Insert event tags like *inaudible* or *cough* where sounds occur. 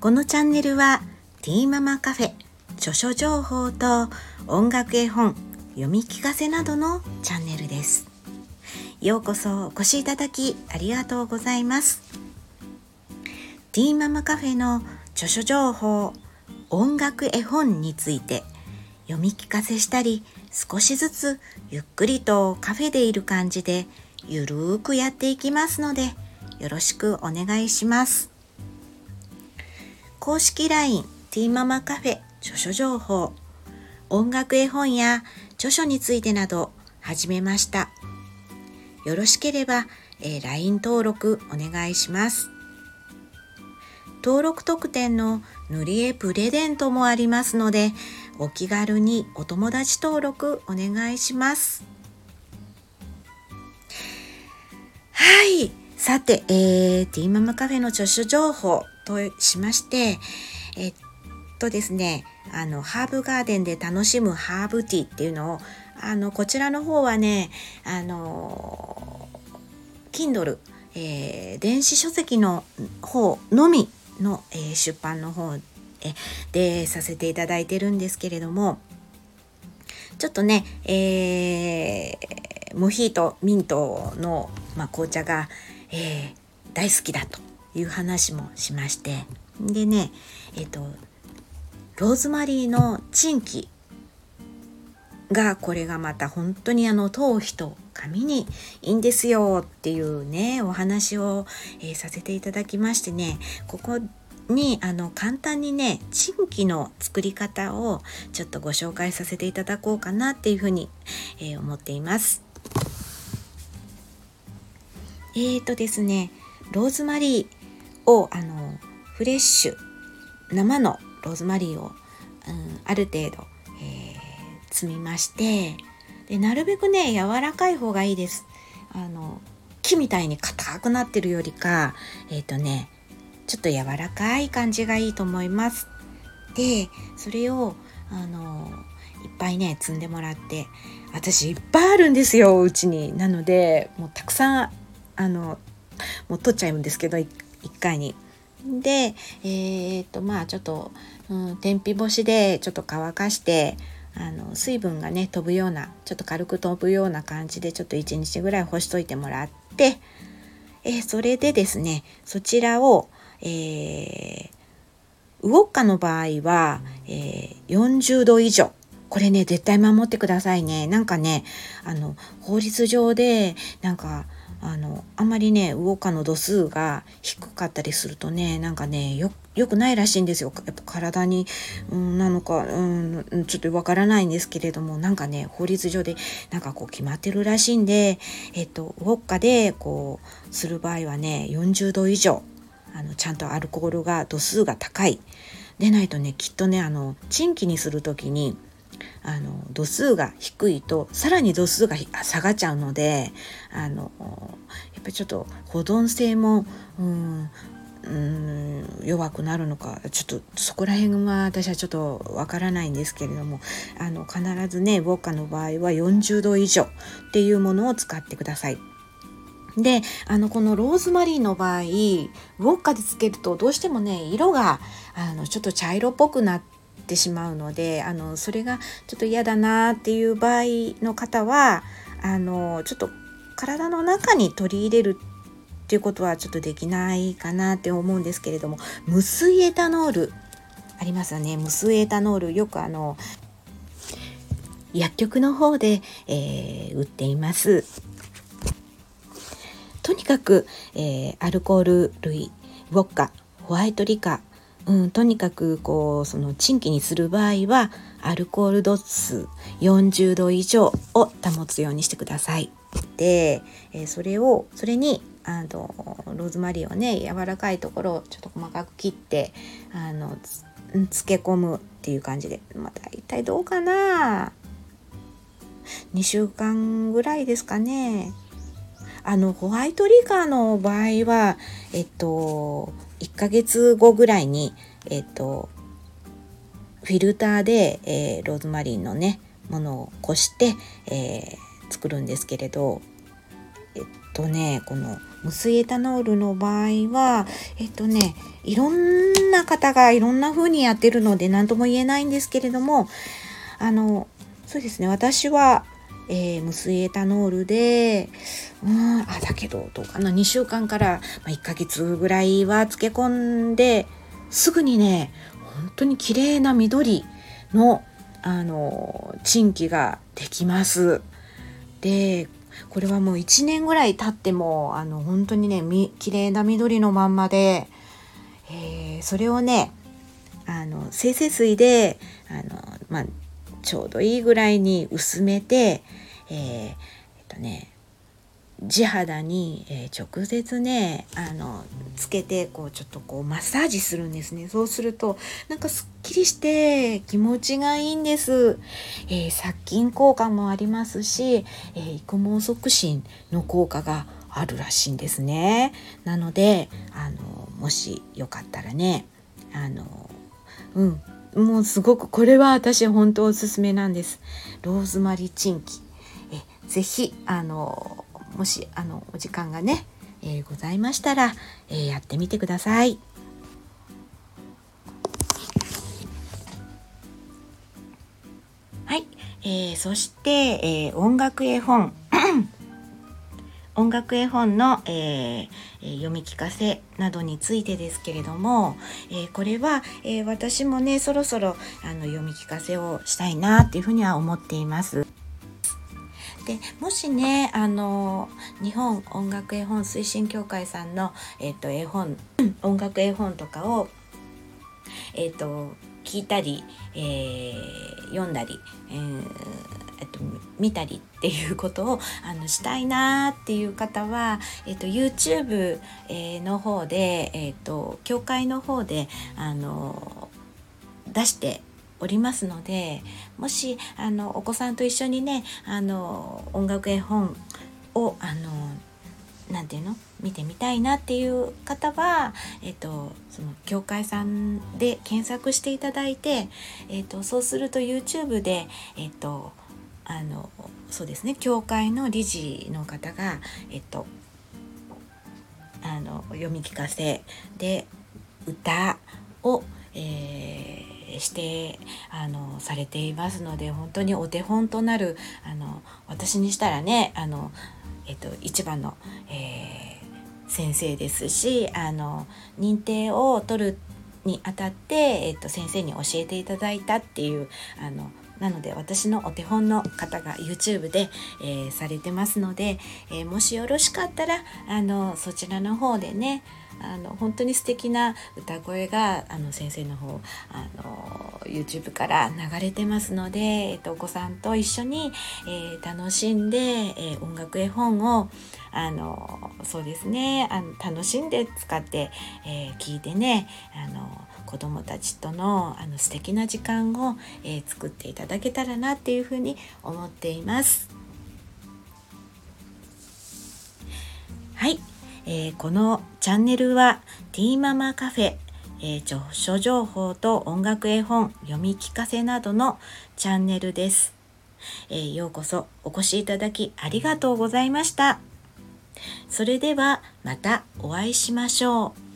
このチャンネルはティーママカフェ著書情報と音楽絵本読み聞かせなどのチャンネルです。ようこそお越しいただきありがとうございます。ティーママカフェの著書情報音楽絵本について読み聞かせしたり少しずつゆっくりとカフェでいる感じでゆるーくやっていきますのでよろしくお願いします。公式 LINE ティーママカフェ著書情報。音楽絵本や著書についてなど始めました。よろしければ、えー、LINE 登録お願いします。登録特典の塗り絵プレゼントもありますのでお気軽にお友達登録お願いします。はい。さて、えー、ティーママカフェの著書情報としまして、えっとですね、あの、ハーブガーデンで楽しむハーブティーっていうのを、あの、こちらの方はね、あの、Kindle、えー、電子書籍の方のみの、えー、出版の方でさせていただいてるんですけれども、ちょっとね、えー、モヒート、ミントの、まあ、紅茶が、えー、大好きだという話もしましてでねえっ、とローズマリーのチンキがこれがまた本当にあの頭皮と髪にいいんですよっていうねお話を、えー、させていただきましてねここにあの簡単にねチンキの作り方をちょっとご紹介させていただこうかなっていうふうに、えー、思っています。えーとですねローズマリーをあのフレッシュ生のローズマリーを、うん、ある程度、えー、積みましてでなるべくね柔らかい方がいいです。あの木みたいに硬くなってるよりかえ、ー、とねちょっと柔らかい感じがいいと思います。でそれをあのいっぱいね積んでもらって私いっぱいあるんですようちになのでもうたくさんあのもう取っちゃうんですけど1回に。でえー、っとまあちょっと、うん、天日干しでちょっと乾かしてあの水分がね飛ぶようなちょっと軽く飛ぶような感じでちょっと1日ぐらい干しといてもらって、え、それでですねそちらを、えー、ウォッカの場合は、えー、40度以上これね絶対守ってくださいねなんかねあの法律上でなんかあのあんまりねウォカの度数が低かったりするとねなんかねよくないらしいんですよ。やっぱ体に、うん、なのか、うん、ちょっとわからないんですけれどもなんかね法律上でなんかこう決まってるらしいんで、えっと、ウォッカでこうする場合はね40度以上あのちゃんとアルコールが度数が高い。でないとねきっとねあのチンキにする時にあの度数が低いとさらに度数が下がっちゃうのであのやっぱりちょっと保存性もうんうん弱くなるのかちょっとそこら辺は私はちょっとわからないんですけれどもあの必ずねウォッカの場合は40度以上っていうものを使ってください。であのこのローズマリーの場合ウォッカでつけるとどうしてもね色があのちょっと茶色っぽくなってしまうのであのそれがちょっと嫌だなっていう場合の方はあのちょっと体の中に取り入れるっていうことはちょっとできないかなって思うんですけれども無水エタノールありますよね無水エタノールよくあの薬局の方で、えー、売っています。とにかく、えー、アルコール類ウォッカホワイトリカうん、とにかくこうその賃金にする場合はアルコール度数40度以上を保つようにしてください。で、えー、それをそれにあのローズマリーをね柔らかいところをちょっと細かく切ってあの漬け込むっていう感じでまあ大体どうかな？2週間ぐらいですかね。あのホワイトリカーの場合はえっと1ヶ月後ぐらいに、えっ、と、フィルターで、えー、ローズマリーのね、ものをこして、えー、作るんですけれど、えっとねこの無水エタノールの場合はえっとねいろんな方がいろんな風にやってるので何とも言えないんですけれどもあのそうですね私は、えー、無水エタノールでうんあだけどどうかな2週間から、ま1ヶ月ぐらいは漬け込んですぐにね本当に綺麗な緑のあのチンキができます。でこれはもう1年ぐらい経ってもあの本当にねみ綺麗な緑のまんまで、えー、それをねあの生成水であの、まあ、ちょうどいいぐらいに薄めて、えー、えっとね地肌に、えー、直接ねあのつけてこうちょっとこうマッサージするんですね。そうするとなんかすっきりして気持ちがいいんです、えー、殺菌効果もありますし、えー、育毛促進の効果があるらしいんですね。なのであのもしよかったらねあのうんもうすごくこれは私本当おすすめなんです。ローズマリーチンキ。えぜひあのもしあのお時間がね、えー、ございましたら、えー、やってみてください。はい、えー、そして、えー、音楽絵本。音楽絵本の、えー、読み聞かせなどについてですけれども、えー、これは、えー、私もねそろそろあの読み聞かせをしたいなっていうふうには思っています。でもしねあの日本音楽絵本推進協会さんの、えーと、絵本 *clears throat* 音楽絵本とかを、えーと、聞いたり、えー、読んだり、えーえっと、見たりっていうことをあのしたいなっていう方は、えっと、YouTube、の方で、えっと、教会の方であの出しておりますのでもしあのお子さんと一緒にねあの音楽絵本をあのなんていうの？見てみたいなっていう方は、えっと、その教会さんで検索していただいて、えっと、そうすると YouTube で、えっと、あのそうですね教会の理事の方が、えっと、あの読み聞かせで歌を、えーしてあのされていますので本当にお手本となるあの私にしたらねあの、えっと、一番の、えー、先生ですしあの認定を取るにあたって、えっと、先生に教えていただいたっていうあのなので私のお手本の方が YouTube で、えー、されてますので、えー、もしよろしかったらあのそちらの方でねあの本当に素敵な歌声があの先生の方あの YouTube から流れてますので、えっと、お子さんと一緒に、えー、楽しんで、えー、音楽絵本をあのそうですねあの楽しんで使って、えー、聞いてねあの子どもたちとのあの素敵な時間を、えー、作っていただけたらなっていうふうに思っています。はい、えー、このチャンネルはティーママカフェ、えー、著書情報と音楽絵本読み聞かせなどのチャンネルです、えー、ようこそお越しいただきありがとうございました。それではまたお会いしましょう。